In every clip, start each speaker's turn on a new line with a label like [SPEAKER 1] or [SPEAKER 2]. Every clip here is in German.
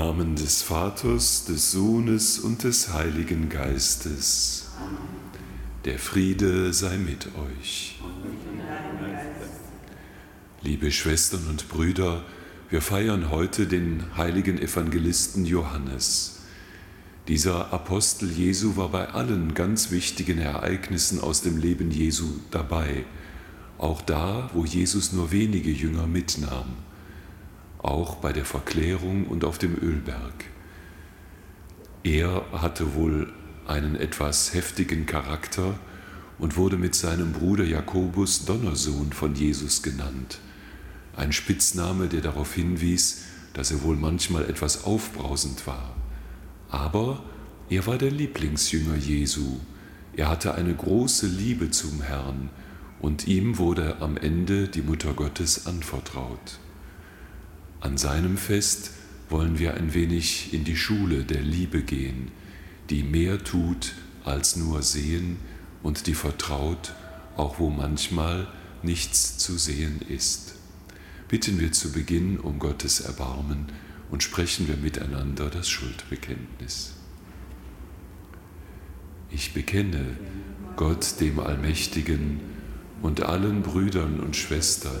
[SPEAKER 1] Namen des Vaters, des Sohnes und des Heiligen Geistes. Der Friede sei mit euch. Liebe Schwestern und Brüder, wir feiern heute den heiligen Evangelisten Johannes. Dieser Apostel Jesu war bei allen ganz wichtigen Ereignissen aus dem Leben Jesu dabei, auch da, wo Jesus nur wenige Jünger mitnahm auch bei der Verklärung und auf dem Ölberg. Er hatte wohl einen etwas heftigen Charakter und wurde mit seinem Bruder Jakobus Donnersohn von Jesus genannt. Ein Spitzname, der darauf hinwies, dass er wohl manchmal etwas aufbrausend war. Aber er war der Lieblingsjünger Jesu. Er hatte eine große Liebe zum Herrn und ihm wurde am Ende die Mutter Gottes anvertraut. An seinem Fest wollen wir ein wenig in die Schule der Liebe gehen, die mehr tut als nur sehen und die vertraut, auch wo manchmal nichts zu sehen ist. Bitten wir zu Beginn um Gottes Erbarmen und sprechen wir miteinander das Schuldbekenntnis. Ich bekenne Gott dem Allmächtigen und allen Brüdern und Schwestern,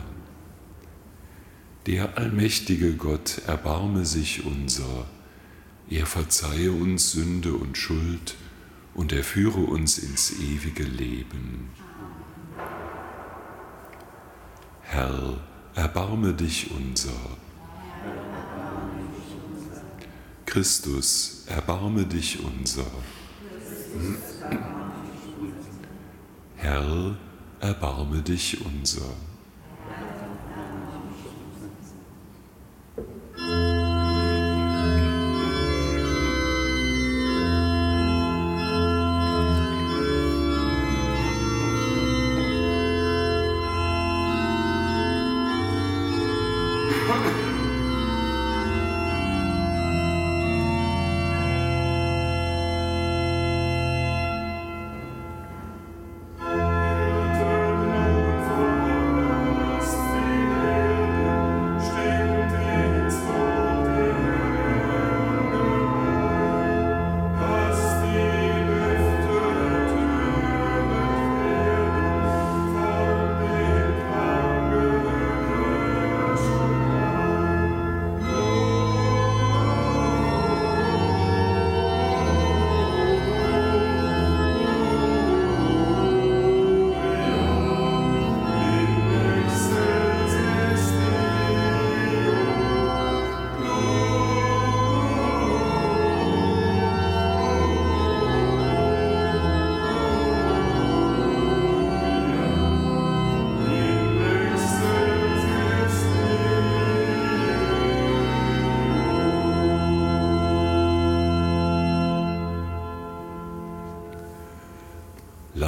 [SPEAKER 1] Der allmächtige Gott erbarme sich unser, er verzeihe uns Sünde und Schuld und er führe uns ins ewige Leben. Herr, erbarme dich unser. Christus, erbarme dich unser. Herr, erbarme dich unser.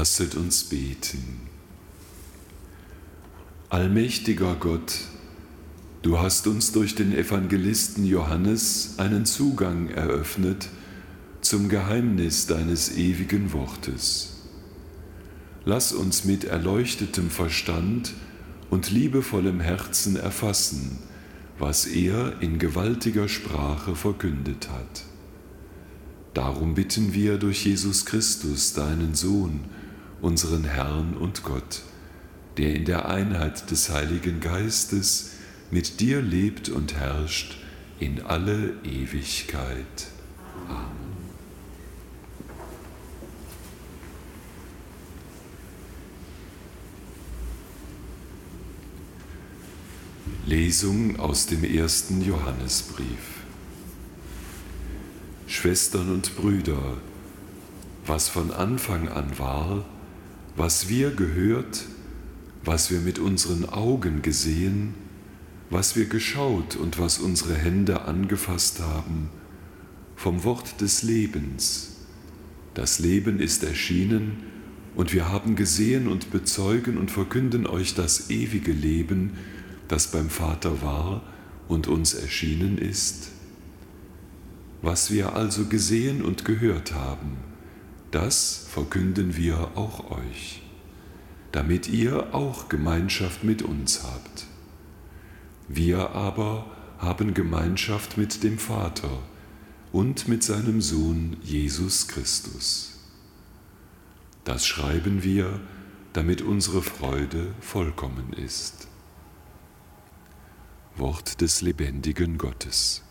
[SPEAKER 1] Lasset uns beten. Allmächtiger Gott, du hast uns durch den Evangelisten Johannes einen Zugang eröffnet zum Geheimnis deines ewigen Wortes. Lass uns mit erleuchtetem Verstand und liebevollem Herzen erfassen, was er in gewaltiger Sprache verkündet hat. Darum bitten wir durch Jesus Christus, deinen Sohn, unseren Herrn und Gott, der in der Einheit des Heiligen Geistes mit dir lebt und herrscht in alle Ewigkeit. Amen. Lesung aus dem ersten Johannesbrief. Schwestern und Brüder, was von Anfang an war, was wir gehört, was wir mit unseren Augen gesehen, was wir geschaut und was unsere Hände angefasst haben, vom Wort des Lebens. Das Leben ist erschienen und wir haben gesehen und bezeugen und verkünden euch das ewige Leben, das beim Vater war und uns erschienen ist. Was wir also gesehen und gehört haben, das verkünden wir auch euch, damit ihr auch Gemeinschaft mit uns habt. Wir aber haben Gemeinschaft mit dem Vater und mit seinem Sohn Jesus Christus. Das schreiben wir, damit unsere Freude vollkommen ist. Wort des lebendigen Gottes.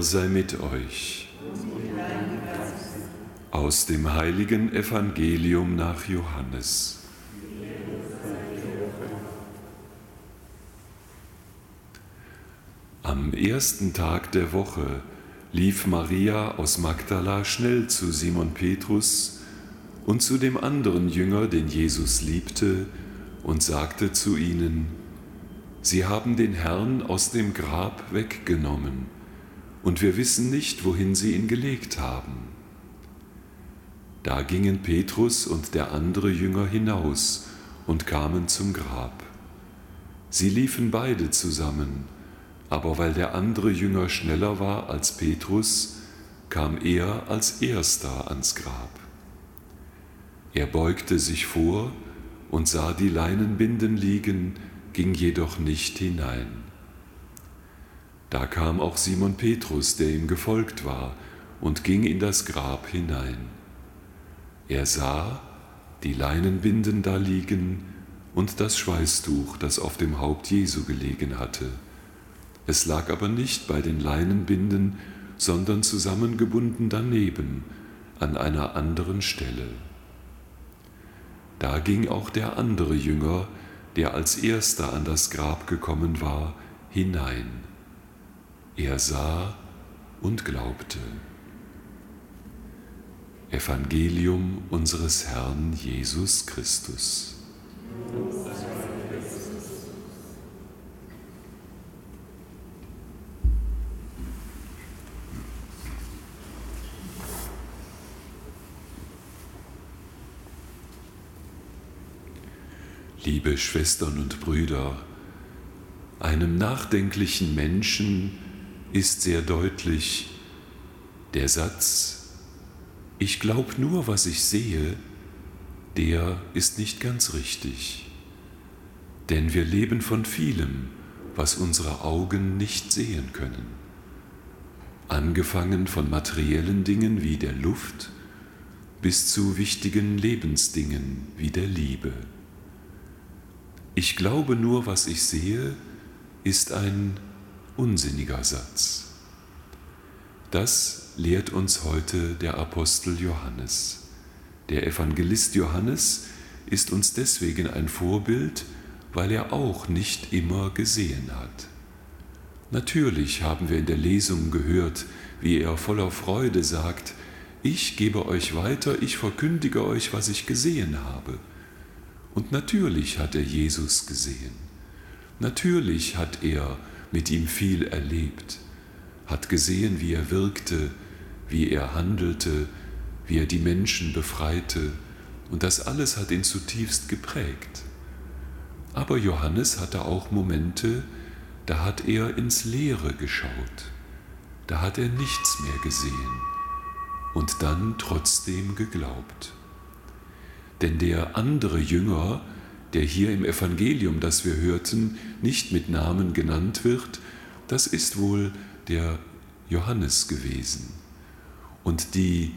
[SPEAKER 1] Sei mit euch. Aus dem heiligen Evangelium nach Johannes. Am ersten Tag der Woche lief Maria aus Magdala schnell zu Simon Petrus und zu dem anderen Jünger, den Jesus liebte, und sagte zu ihnen, Sie haben den Herrn aus dem Grab weggenommen und wir wissen nicht, wohin sie ihn gelegt haben. Da gingen Petrus und der andere Jünger hinaus und kamen zum Grab. Sie liefen beide zusammen, aber weil der andere Jünger schneller war als Petrus, kam er als erster ans Grab. Er beugte sich vor und sah die Leinenbinden liegen, ging jedoch nicht hinein. Da kam auch Simon Petrus, der ihm gefolgt war, und ging in das Grab hinein. Er sah die Leinenbinden da liegen und das Schweißtuch, das auf dem Haupt Jesu gelegen hatte. Es lag aber nicht bei den Leinenbinden, sondern zusammengebunden daneben, an einer anderen Stelle. Da ging auch der andere Jünger, der als erster an das Grab gekommen war, hinein. Er sah und glaubte. Evangelium unseres Herrn Jesus Christus. Liebe Schwestern und Brüder, einem nachdenklichen Menschen ist sehr deutlich der Satz, ich glaube nur, was ich sehe, der ist nicht ganz richtig. Denn wir leben von vielem, was unsere Augen nicht sehen können. Angefangen von materiellen Dingen wie der Luft bis zu wichtigen Lebensdingen wie der Liebe. Ich glaube nur, was ich sehe, ist ein unsinniger Satz. Das lehrt uns heute der Apostel Johannes. Der Evangelist Johannes ist uns deswegen ein Vorbild, weil er auch nicht immer gesehen hat. Natürlich haben wir in der Lesung gehört, wie er voller Freude sagt, ich gebe euch weiter, ich verkündige euch, was ich gesehen habe. Und natürlich hat er Jesus gesehen. Natürlich hat er mit ihm viel erlebt, hat gesehen, wie er wirkte, wie er handelte, wie er die Menschen befreite. Und das alles hat ihn zutiefst geprägt. Aber Johannes hatte auch Momente, da hat er ins Leere geschaut. Da hat er nichts mehr gesehen und dann trotzdem geglaubt. Denn der andere Jünger, der hier im Evangelium, das wir hörten, nicht mit Namen genannt wird, das ist wohl der Johannes gewesen. Und die,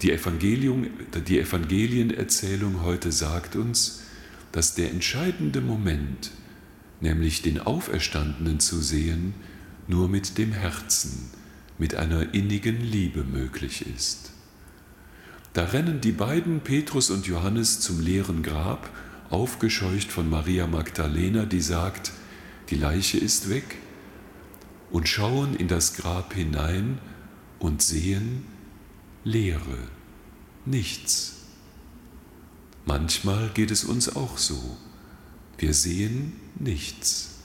[SPEAKER 1] die, Evangelium, die Evangelienerzählung heute sagt uns, dass der entscheidende Moment, nämlich den Auferstandenen zu sehen, nur mit dem Herzen, mit einer innigen Liebe möglich ist. Da rennen die beiden, Petrus und Johannes, zum leeren Grab, aufgescheucht von Maria Magdalena, die sagt, die Leiche ist weg, und schauen in das Grab hinein und sehen Leere, nichts. Manchmal geht es uns auch so. Wir sehen nichts.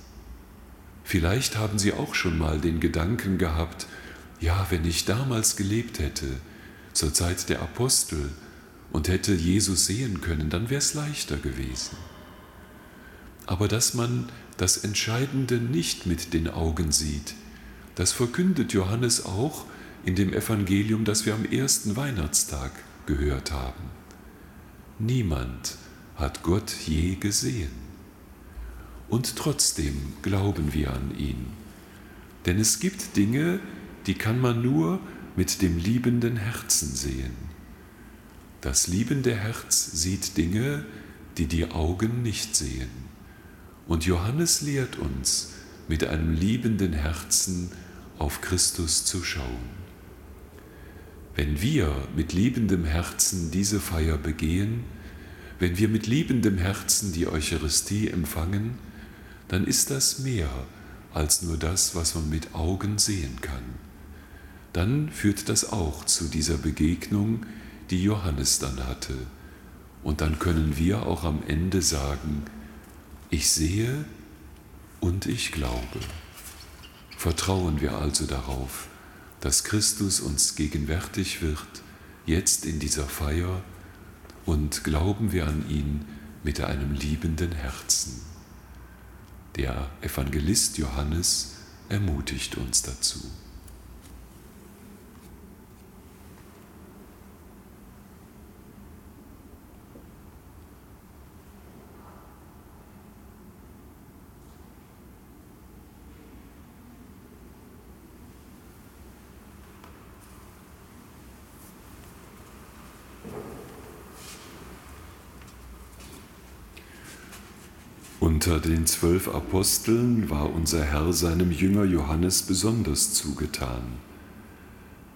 [SPEAKER 1] Vielleicht haben Sie auch schon mal den Gedanken gehabt, ja, wenn ich damals gelebt hätte, zur Zeit der Apostel und hätte Jesus sehen können, dann wäre es leichter gewesen. Aber dass man das Entscheidende nicht mit den Augen sieht, das verkündet Johannes auch in dem Evangelium, das wir am ersten Weihnachtstag gehört haben. Niemand hat Gott je gesehen. Und trotzdem glauben wir an ihn. Denn es gibt Dinge, die kann man nur mit dem liebenden Herzen sehen. Das liebende Herz sieht Dinge, die die Augen nicht sehen. Und Johannes lehrt uns, mit einem liebenden Herzen auf Christus zu schauen. Wenn wir mit liebendem Herzen diese Feier begehen, wenn wir mit liebendem Herzen die Eucharistie empfangen, dann ist das mehr als nur das, was man mit Augen sehen kann dann führt das auch zu dieser Begegnung, die Johannes dann hatte. Und dann können wir auch am Ende sagen, ich sehe und ich glaube. Vertrauen wir also darauf, dass Christus uns gegenwärtig wird, jetzt in dieser Feier, und glauben wir an ihn mit einem liebenden Herzen. Der Evangelist Johannes ermutigt uns dazu. Unter den zwölf Aposteln war unser Herr seinem Jünger Johannes besonders zugetan.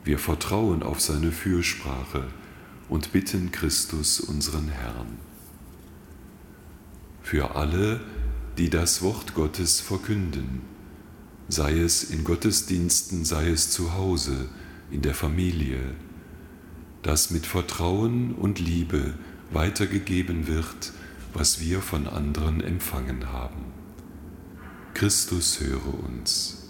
[SPEAKER 1] Wir vertrauen auf seine Fürsprache und bitten Christus unseren Herrn. Für alle, die das Wort Gottes verkünden, sei es in Gottesdiensten, sei es zu Hause, in der Familie, dass mit Vertrauen und Liebe weitergegeben wird, was wir von anderen empfangen haben. Christus höre uns.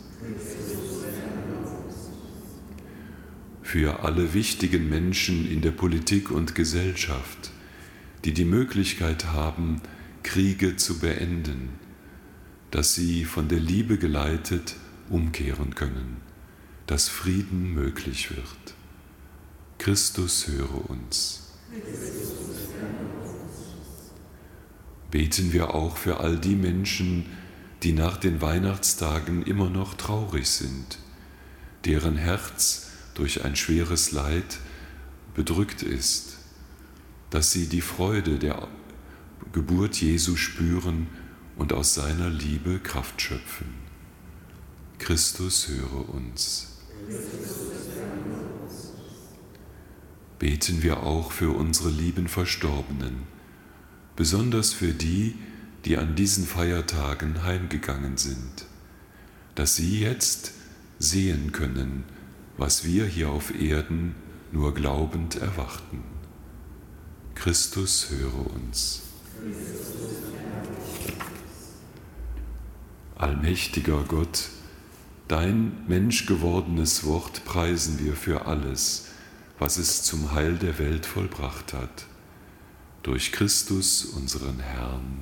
[SPEAKER 1] Für alle wichtigen Menschen in der Politik und Gesellschaft, die die Möglichkeit haben, Kriege zu beenden, dass sie von der Liebe geleitet umkehren können, dass Frieden möglich wird. Christus höre uns. Beten wir auch für all die Menschen, die nach den Weihnachtstagen immer noch traurig sind, deren Herz durch ein schweres Leid bedrückt ist, dass sie die Freude der Geburt Jesu spüren und aus seiner Liebe Kraft schöpfen. Christus höre uns. Beten wir auch für unsere lieben Verstorbenen, besonders für die, die an diesen Feiertagen heimgegangen sind, dass sie jetzt sehen können, was wir hier auf Erden nur glaubend erwarten. Christus höre uns. Allmächtiger Gott, dein menschgewordenes Wort preisen wir für alles, was es zum Heil der Welt vollbracht hat. Durch Christus, unseren Herrn.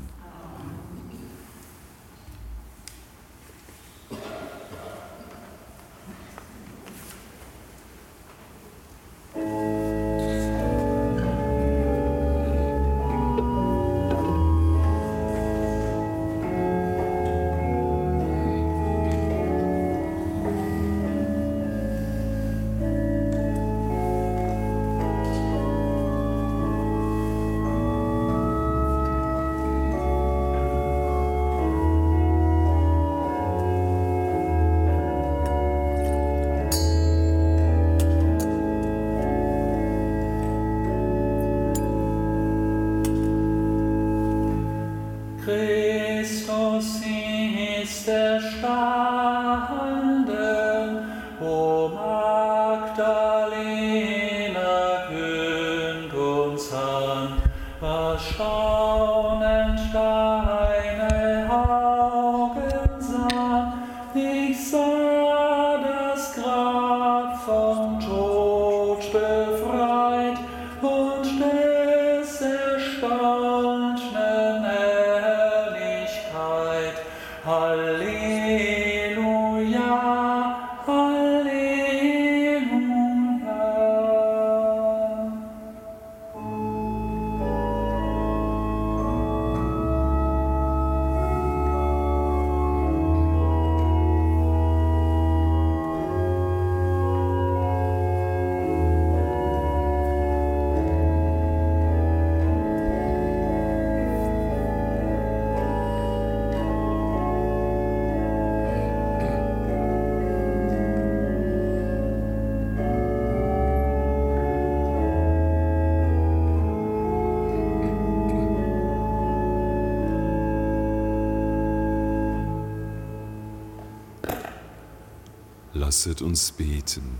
[SPEAKER 1] Lasset uns beten.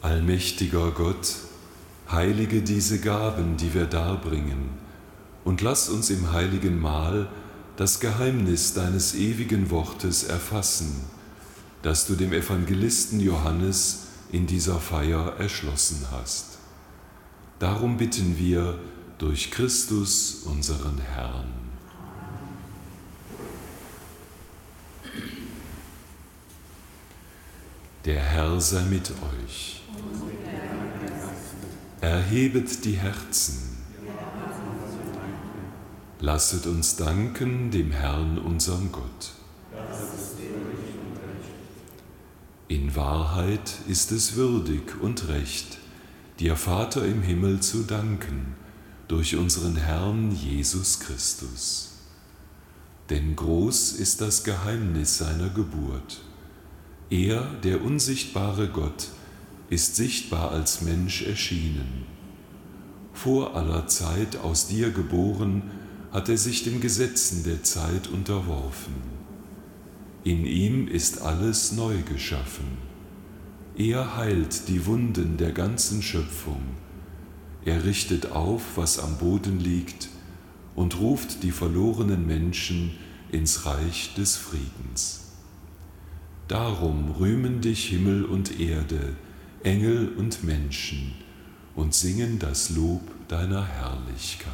[SPEAKER 1] Allmächtiger Gott, heilige diese Gaben, die wir darbringen, und lass uns im heiligen Mahl das Geheimnis deines ewigen Wortes erfassen, das du dem Evangelisten Johannes in dieser Feier erschlossen hast. Darum bitten wir durch Christus unseren Herrn. Der Herr sei mit euch. Erhebet die Herzen. Lasset uns danken dem Herrn, unserem Gott. In Wahrheit ist es würdig und recht, dir Vater im Himmel zu danken, durch unseren Herrn Jesus Christus. Denn groß ist das Geheimnis seiner Geburt. Er, der unsichtbare Gott, ist sichtbar als Mensch erschienen. Vor aller Zeit aus dir geboren, hat er sich den Gesetzen der Zeit unterworfen. In ihm ist alles neu geschaffen. Er heilt die Wunden der ganzen Schöpfung. Er richtet auf, was am Boden liegt, und ruft die verlorenen Menschen ins Reich des Friedens. Darum rühmen dich Himmel und Erde, Engel und Menschen, und singen das Lob deiner Herrlichkeit.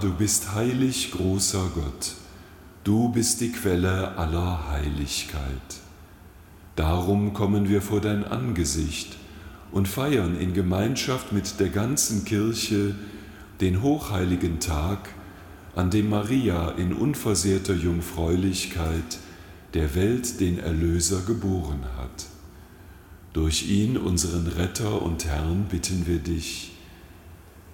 [SPEAKER 1] Du bist heilig, großer Gott, du bist die Quelle aller Heiligkeit. Darum kommen wir vor dein Angesicht und feiern in Gemeinschaft mit der ganzen Kirche den hochheiligen Tag, an dem Maria in unversehrter Jungfräulichkeit der Welt den Erlöser geboren hat. Durch ihn, unseren Retter und Herrn, bitten wir dich,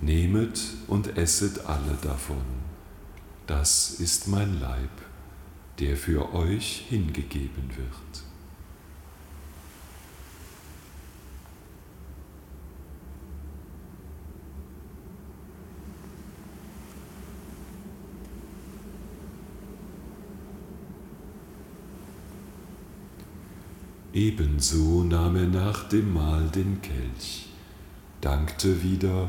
[SPEAKER 1] Nehmet und esset alle davon. Das ist mein Leib, der für euch hingegeben wird. Ebenso nahm er nach dem Mahl den Kelch, dankte wieder,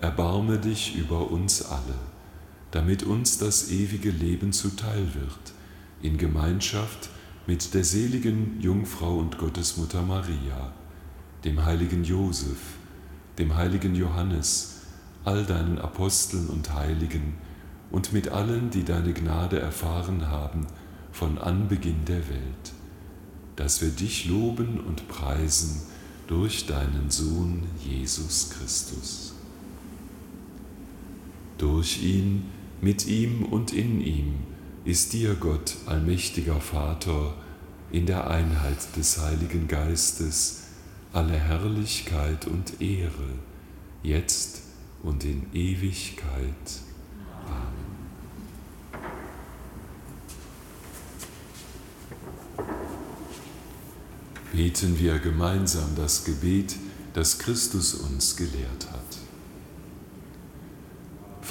[SPEAKER 1] erbarme dich über uns alle, damit uns das ewige Leben zuteil wird, in Gemeinschaft mit der seligen Jungfrau und Gottesmutter Maria, dem heiligen Josef, dem heiligen Johannes, all deinen Aposteln und Heiligen und mit allen, die deine Gnade erfahren haben von Anbeginn der Welt, dass wir dich loben und preisen durch deinen Sohn Jesus Christus. Durch ihn, mit ihm und in ihm, ist dir Gott, allmächtiger Vater, in der Einheit des Heiligen Geistes alle Herrlichkeit und Ehre, jetzt und in Ewigkeit. Amen. Beten wir gemeinsam das Gebet, das Christus uns gelehrt hat.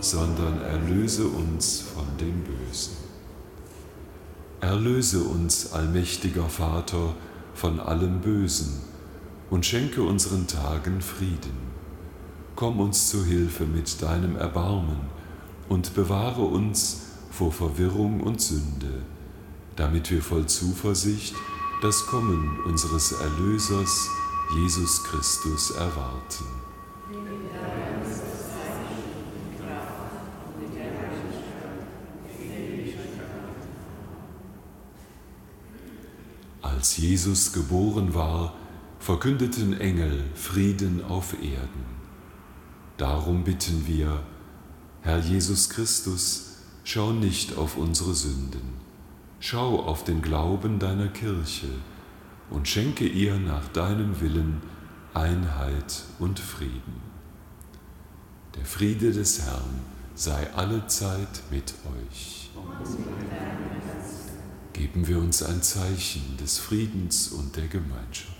[SPEAKER 1] sondern erlöse uns von dem Bösen. Erlöse uns, allmächtiger Vater, von allem Bösen und schenke unseren Tagen Frieden. Komm uns zu Hilfe mit deinem Erbarmen und bewahre uns vor Verwirrung und Sünde, damit wir voll Zuversicht das Kommen unseres Erlösers Jesus Christus erwarten. Als Jesus geboren war, verkündeten Engel Frieden auf Erden. Darum bitten wir, Herr Jesus Christus, schau nicht auf unsere Sünden, schau auf den Glauben deiner Kirche und schenke ihr nach deinem Willen Einheit und Frieden. Der Friede des Herrn sei allezeit mit euch. Geben wir uns ein Zeichen des Friedens und der Gemeinschaft.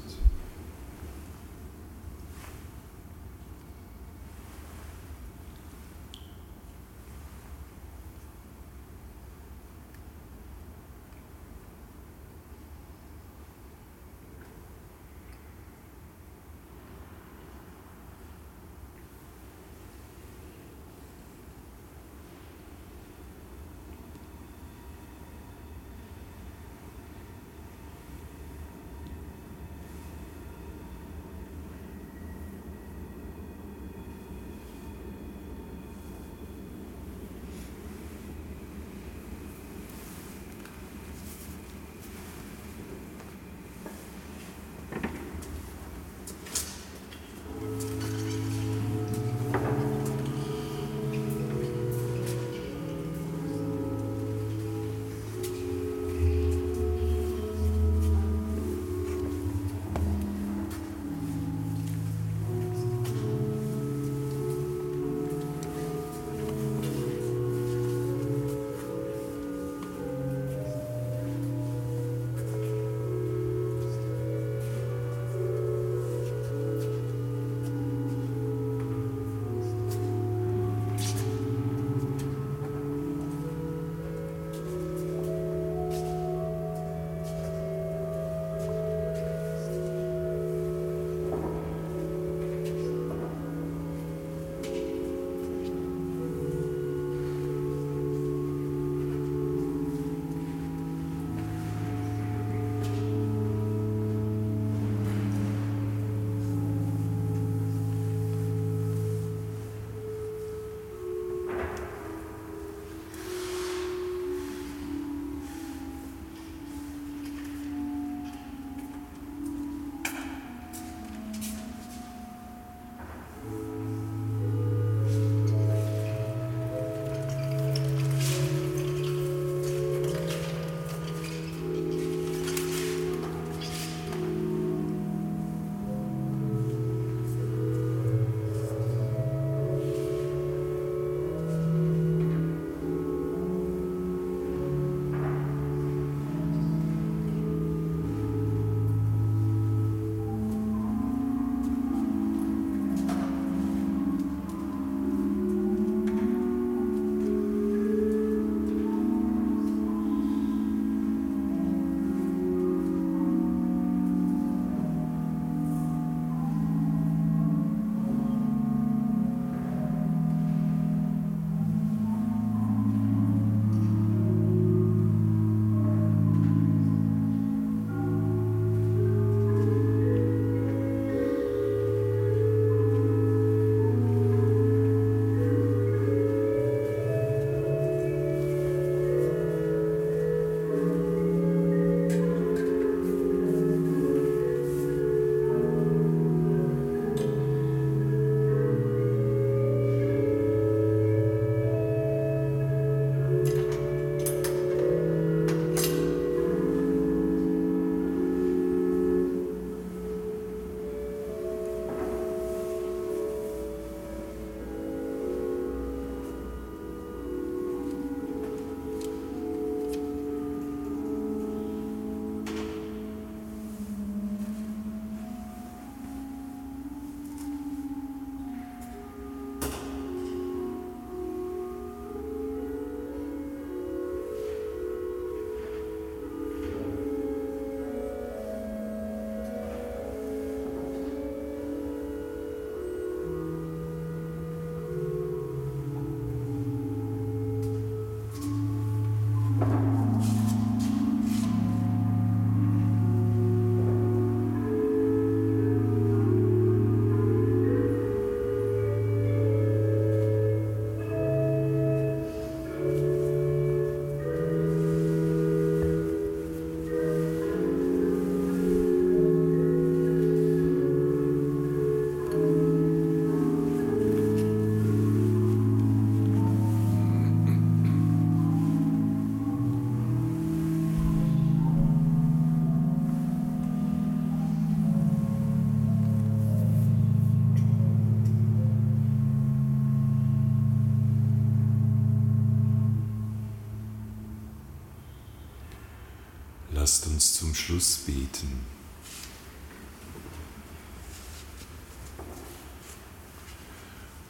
[SPEAKER 1] Zum Schluss beten.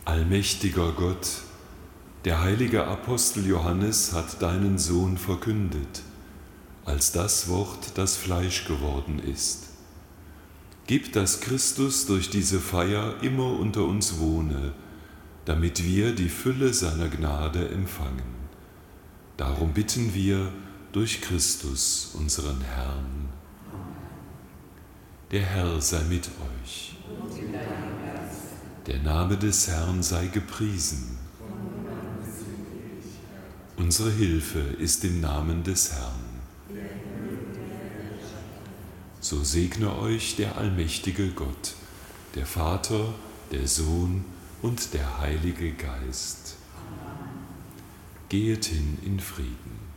[SPEAKER 1] Allmächtiger Gott, der heilige Apostel Johannes hat deinen Sohn verkündet, als das Wort, das Fleisch geworden ist. Gib, dass Christus durch diese Feier immer unter uns wohne, damit wir die Fülle seiner Gnade empfangen. Darum bitten wir durch Christus, unseren Herrn. Der Herr sei mit euch. Der Name des Herrn sei gepriesen. Unsere Hilfe ist im Namen des Herrn. So segne euch der allmächtige Gott, der Vater, der Sohn und der Heilige Geist. Gehet hin in Frieden.